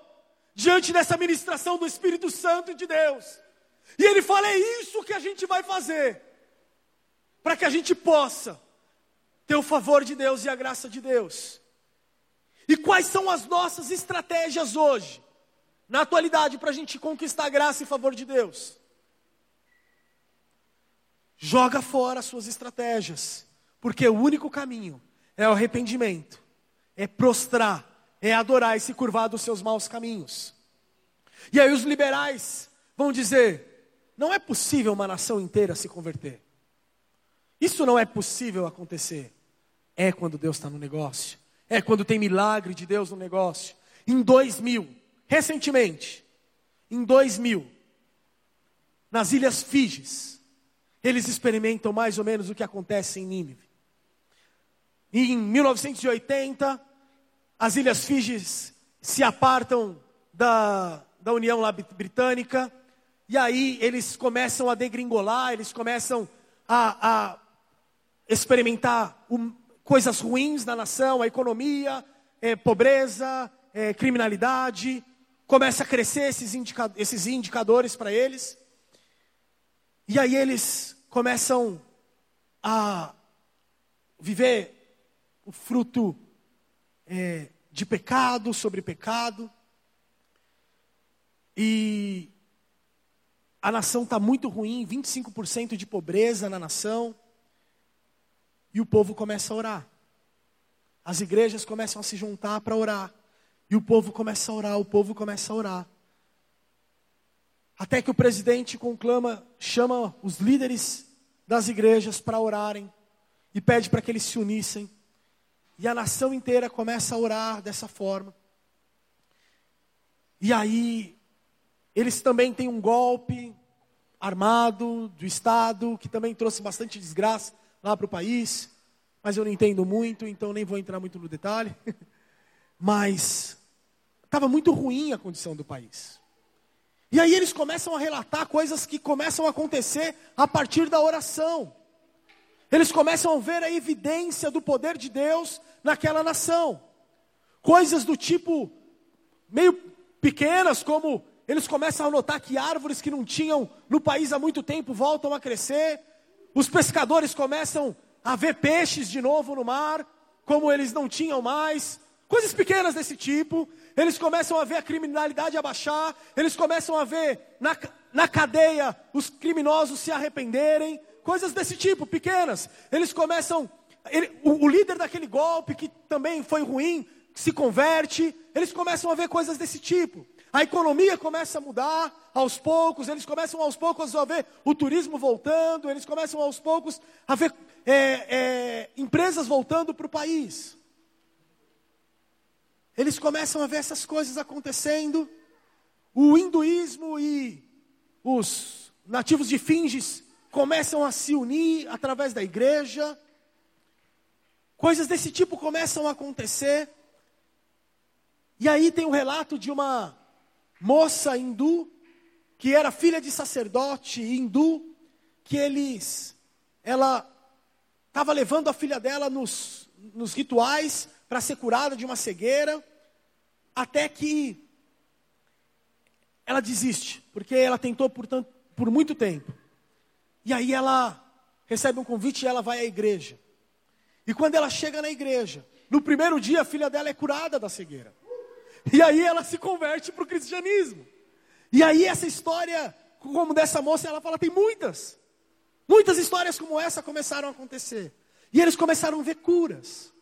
diante dessa ministração do Espírito Santo de Deus. E ele fala: é isso que a gente vai fazer, para que a gente possa ter o favor de Deus e a graça de Deus. E quais são as nossas estratégias hoje, na atualidade, para a gente conquistar a graça e favor de Deus? Joga fora as suas estratégias, porque o único caminho é o arrependimento, é prostrar, é adorar e se curvar dos seus maus caminhos. E aí os liberais vão dizer: não é possível uma nação inteira se converter. Isso não é possível acontecer. É quando Deus está no negócio. É quando tem milagre de Deus no negócio. Em 2000, recentemente, em 2000, nas Ilhas Fijis, eles experimentam mais ou menos o que acontece em Nínive. Em 1980, as Ilhas Fijis se apartam da, da União Britânica, e aí eles começam a degringolar, eles começam a, a experimentar um, coisas ruins na nação, a economia, é, pobreza, é, criminalidade, começa a crescer esses, indica esses indicadores para eles. E aí eles começam a viver o fruto é, de pecado sobre pecado. E a nação está muito ruim, 25% de pobreza na nação. E o povo começa a orar. As igrejas começam a se juntar para orar. E o povo começa a orar, o povo começa a orar. Até que o presidente conclama, chama os líderes das igrejas para orarem e pede para que eles se unissem. E a nação inteira começa a orar dessa forma. E aí, eles também têm um golpe armado do Estado, que também trouxe bastante desgraça lá para o país. Mas eu não entendo muito, então nem vou entrar muito no detalhe. <laughs> Mas estava muito ruim a condição do país. E aí eles começam a relatar coisas que começam a acontecer a partir da oração. Eles começam a ver a evidência do poder de Deus naquela nação. Coisas do tipo meio pequenas, como eles começam a notar que árvores que não tinham no país há muito tempo voltam a crescer. Os pescadores começam a ver peixes de novo no mar, como eles não tinham mais. Coisas pequenas desse tipo, eles começam a ver a criminalidade abaixar, eles começam a ver na, na cadeia os criminosos se arrependerem, coisas desse tipo, pequenas. Eles começam, ele, o, o líder daquele golpe, que também foi ruim, se converte, eles começam a ver coisas desse tipo. A economia começa a mudar aos poucos, eles começam aos poucos a ver o turismo voltando, eles começam aos poucos a ver é, é, empresas voltando para o país. eles começam a ver essas coisas acontecendo. O hinduísmo e os nativos de Finges começam a se unir através da igreja. Coisas desse tipo começam a acontecer. E aí tem o um relato de uma moça hindu, que era filha de sacerdote hindu, que eles, ela estava levando a filha dela nos, nos rituais para ser curada de uma cegueira, até que ela desiste, porque ela tentou por, tanto, por muito tempo. E aí ela recebe um convite e ela vai à igreja. E quando ela chega na igreja, no primeiro dia a filha dela é curada da cegueira. E aí ela se converte para o cristianismo. E aí essa história, como dessa moça, ela fala, tem muitas. Muitas histórias como essa começaram a acontecer. E eles começaram a ver curas.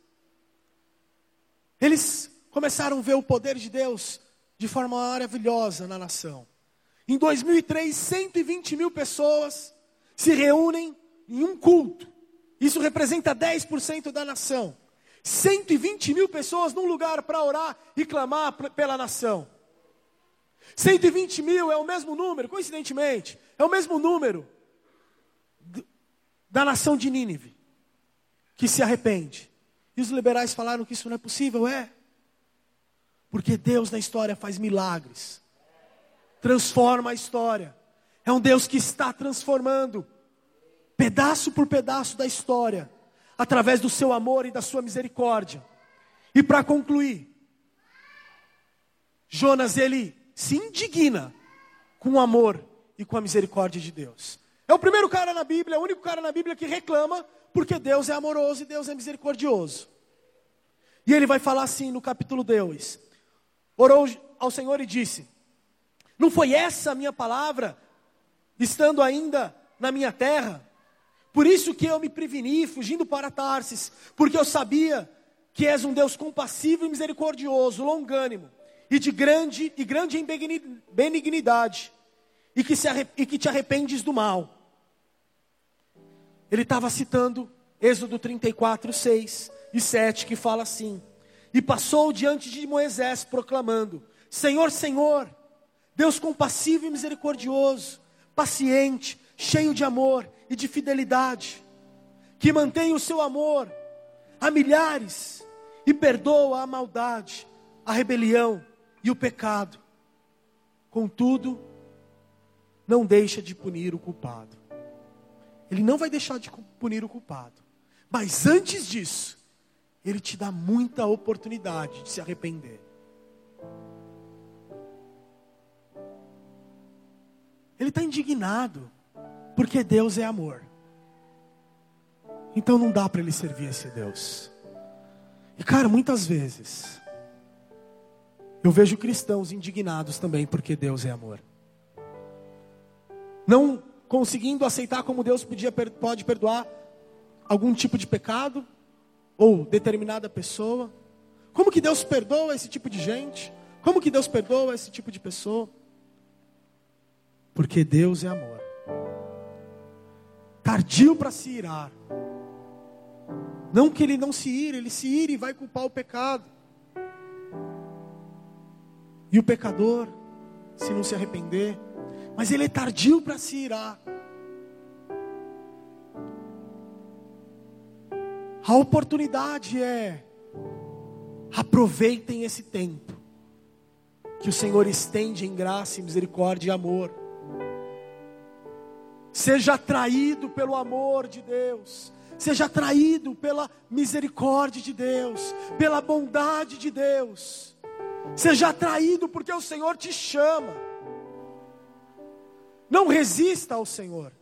Eles começaram a ver o poder de Deus de forma maravilhosa na nação. Em 2003, 120 mil pessoas se reúnem em um culto. Isso representa 10% da nação. 120 mil pessoas num lugar para orar e clamar pela nação. 120 mil é o mesmo número, coincidentemente, é o mesmo número da nação de Nínive, que se arrepende. E os liberais falaram que isso não é possível, é. Porque Deus na história faz milagres, transforma a história. É um Deus que está transformando, pedaço por pedaço da história, através do seu amor e da sua misericórdia. E para concluir, Jonas ele se indigna com o amor e com a misericórdia de Deus. É o primeiro cara na Bíblia, é o único cara na Bíblia que reclama porque Deus é amoroso e Deus é misericordioso. E ele vai falar assim no capítulo 2: orou ao Senhor e disse: Não foi essa a minha palavra, estando ainda na minha terra? Por isso que eu me preveni, fugindo para Tarsis, porque eu sabia que és um Deus compassivo e misericordioso, longânimo, e de grande e grande benignidade, e que, se e que te arrependes do mal. Ele estava citando Êxodo 34, 6 e 7, que fala assim: e passou diante de Moisés, proclamando: Senhor, Senhor, Deus compassivo e misericordioso, paciente, cheio de amor e de fidelidade, que mantém o seu amor a milhares e perdoa a maldade, a rebelião e o pecado. Contudo, não deixa de punir o culpado. Ele não vai deixar de punir o culpado. Mas antes disso, ele te dá muita oportunidade de se arrepender. Ele está indignado, porque Deus é amor. Então não dá para ele servir esse Deus. E cara, muitas vezes, eu vejo cristãos indignados também, porque Deus é amor. Não conseguindo aceitar como Deus podia, pode perdoar algum tipo de pecado, ou determinada pessoa? Como que Deus perdoa esse tipo de gente? Como que Deus perdoa esse tipo de pessoa? Porque Deus é amor. Tardio para se irar. Não que ele não se ire, ele se ire e vai culpar o pecado. E o pecador, se não se arrepender, mas ele é tardio para se irar. A oportunidade é aproveitem esse tempo que o Senhor estende em graça, misericórdia e amor. Seja atraído pelo amor de Deus, seja atraído pela misericórdia de Deus, pela bondade de Deus. Seja atraído porque o Senhor te chama. Não resista ao Senhor.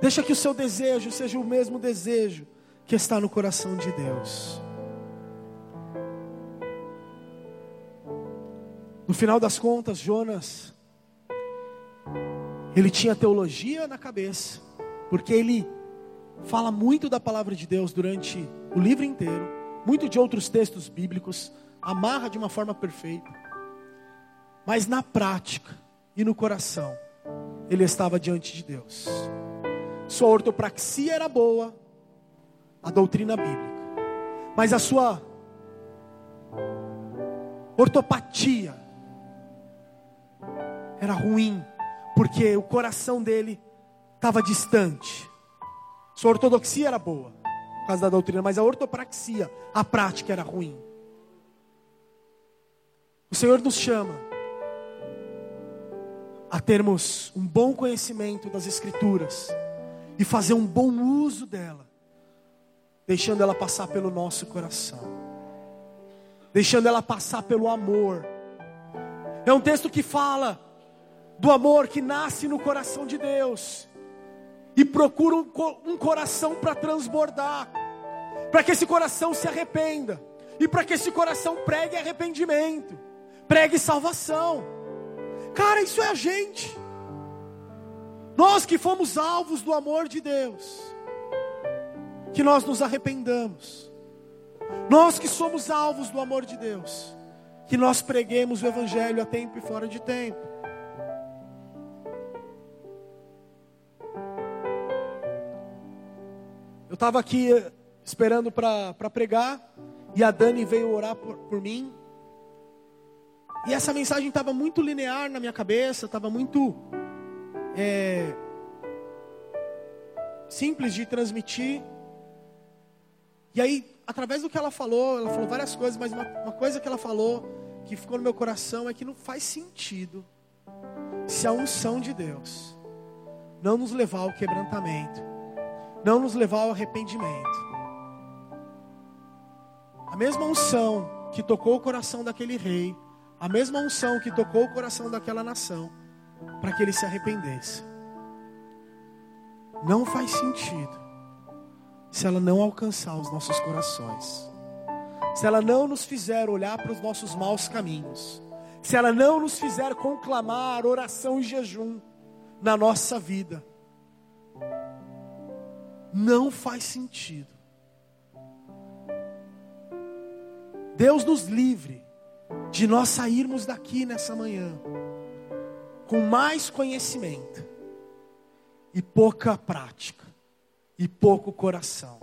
Deixa que o seu desejo seja o mesmo desejo que está no coração de Deus. No final das contas, Jonas, ele tinha teologia na cabeça, porque ele fala muito da palavra de Deus durante o livro inteiro, muito de outros textos bíblicos, amarra de uma forma perfeita, mas na prática e no coração, ele estava diante de Deus sua ortopraxia era boa, a doutrina bíblica. mas a sua ortopatia era ruim, porque o coração dele estava distante. Sua ortodoxia era boa, por causa da doutrina, mas a ortopraxia, a prática era ruim. O Senhor nos chama a termos um bom conhecimento das Escrituras e fazer um bom uso dela, deixando ela passar pelo nosso coração, deixando ela passar pelo amor. É um texto que fala do amor que nasce no coração de Deus e procura um, um coração para transbordar, para que esse coração se arrependa e para que esse coração pregue arrependimento, pregue salvação. Cara, isso é a gente. Nós que fomos alvos do amor de Deus, que nós nos arrependamos. Nós que somos alvos do amor de Deus, que nós preguemos o Evangelho a tempo e fora de tempo. Estava aqui eh, esperando para pregar, e a Dani veio orar por, por mim. E essa mensagem estava muito linear na minha cabeça, estava muito é, simples de transmitir. E aí, através do que ela falou, ela falou várias coisas, mas uma, uma coisa que ela falou que ficou no meu coração é que não faz sentido se a unção de Deus não nos levar ao quebrantamento, não nos levar ao arrependimento. A mesma unção que tocou o coração daquele rei, a mesma unção que tocou o coração daquela nação, para que ele se arrependesse. Não faz sentido se ela não alcançar os nossos corações, se ela não nos fizer olhar para os nossos maus caminhos, se ela não nos fizer conclamar oração e jejum na nossa vida, não faz sentido. Deus nos livre de nós sairmos daqui nessa manhã com mais conhecimento e pouca prática e pouco coração.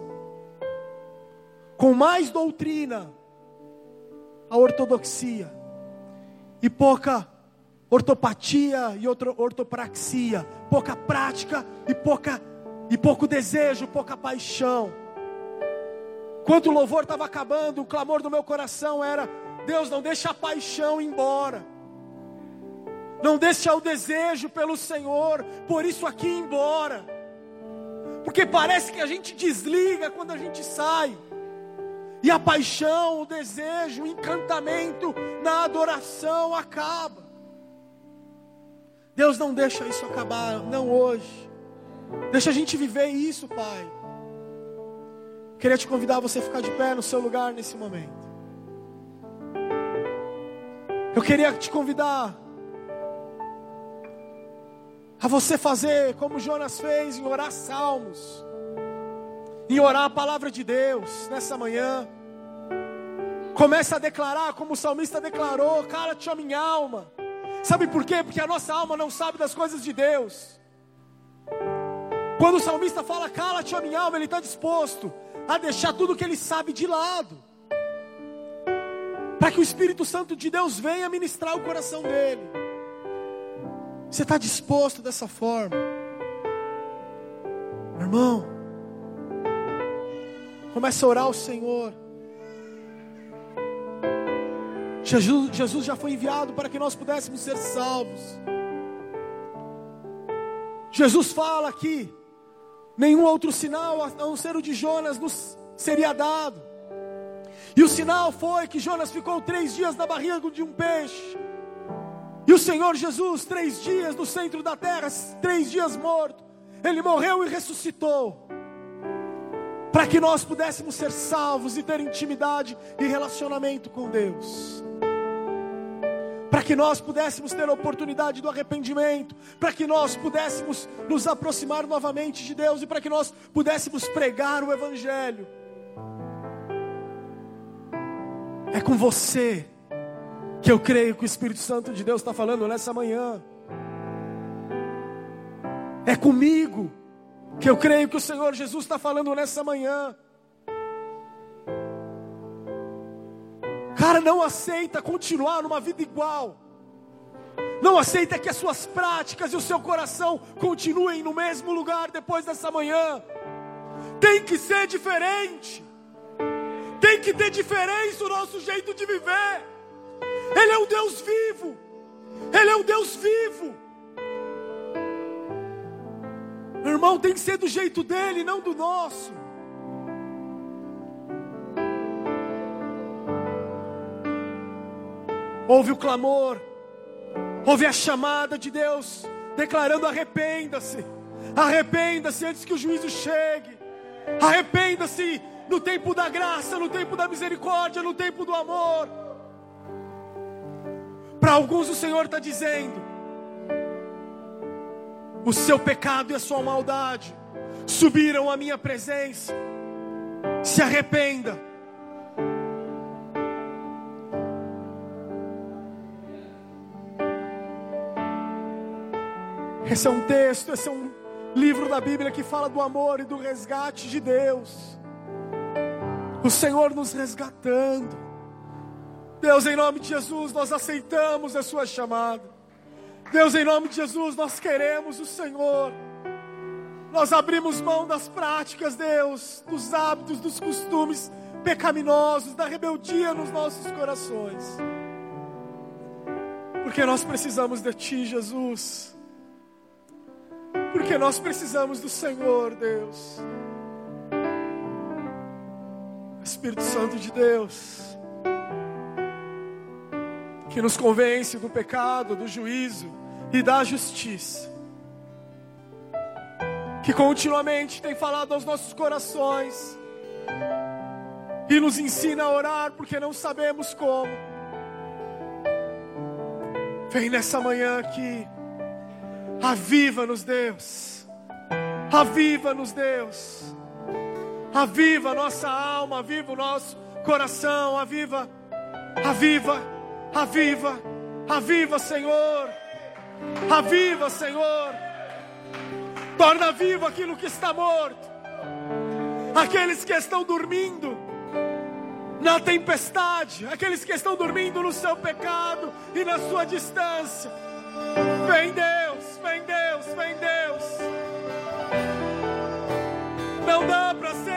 Com mais doutrina, a ortodoxia e pouca ortopatia e ortopraxia, pouca prática e pouca e pouco desejo, pouca paixão. Quando o louvor estava acabando, o clamor do meu coração era: Deus, não deixa a paixão embora. Não deixe o desejo pelo Senhor, por isso aqui embora. Porque parece que a gente desliga quando a gente sai. E a paixão, o desejo, o encantamento na adoração acaba. Deus não deixa isso acabar, não hoje. Deixa a gente viver isso, Pai. Queria te convidar a você ficar de pé no seu lugar nesse momento. Eu queria te convidar a você fazer como Jonas fez, em orar salmos, em orar a palavra de Deus nessa manhã. Começa a declarar como o salmista declarou: Cala-te a minha alma. Sabe por quê? Porque a nossa alma não sabe das coisas de Deus. Quando o salmista fala, cala-te a minha alma, ele está disposto a deixar tudo que ele sabe de lado, para que o Espírito Santo de Deus venha ministrar o coração dele. Você está disposto dessa forma? Irmão, comece a orar ao Senhor. Jesus, Jesus já foi enviado para que nós pudéssemos ser salvos. Jesus fala aqui: nenhum outro sinal a não ser o de Jonas nos seria dado. E o sinal foi que Jonas ficou três dias na barriga de um peixe. E o Senhor Jesus, três dias no centro da terra, três dias morto, Ele morreu e ressuscitou, para que nós pudéssemos ser salvos e ter intimidade e relacionamento com Deus, para que nós pudéssemos ter a oportunidade do arrependimento, para que nós pudéssemos nos aproximar novamente de Deus e para que nós pudéssemos pregar o Evangelho. É com você que eu creio que o Espírito Santo de Deus está falando nessa manhã. É comigo que eu creio que o Senhor Jesus está falando nessa manhã. Cara não aceita continuar numa vida igual. Não aceita que as suas práticas e o seu coração continuem no mesmo lugar depois dessa manhã. Tem que ser diferente. Tem que ter diferença o nosso jeito de viver. Ele é um Deus vivo. Ele é um Deus vivo. Meu irmão, tem que ser do jeito dele, não do nosso. Houve o clamor, houve a chamada de Deus, declarando: arrependa-se, arrependa-se antes que o juízo chegue, arrependa-se no tempo da graça, no tempo da misericórdia, no tempo do amor. Para alguns o Senhor está dizendo: o seu pecado e a sua maldade subiram à minha presença, se arrependa. Esse é um texto, esse é um livro da Bíblia que fala do amor e do resgate de Deus. O Senhor nos resgatando. Deus, em nome de Jesus, nós aceitamos a Sua chamada. Deus, em nome de Jesus, nós queremos o Senhor. Nós abrimos mão das práticas, Deus, dos hábitos, dos costumes pecaminosos, da rebeldia nos nossos corações. Porque nós precisamos de Ti, Jesus. Porque nós precisamos do Senhor, Deus. Espírito Santo de Deus que nos convence do pecado, do juízo e da justiça. Que continuamente tem falado aos nossos corações e nos ensina a orar porque não sabemos como. Vem nessa manhã aqui, aviva-nos, Deus, aviva-nos, Deus, aviva a nossa alma, aviva o nosso coração, aviva, aviva Aviva, aviva, Senhor. Aviva, Senhor. Torna vivo aquilo que está morto. Aqueles que estão dormindo na tempestade, aqueles que estão dormindo no seu pecado e na sua distância. Vem Deus, vem Deus, vem Deus. Não dá para ser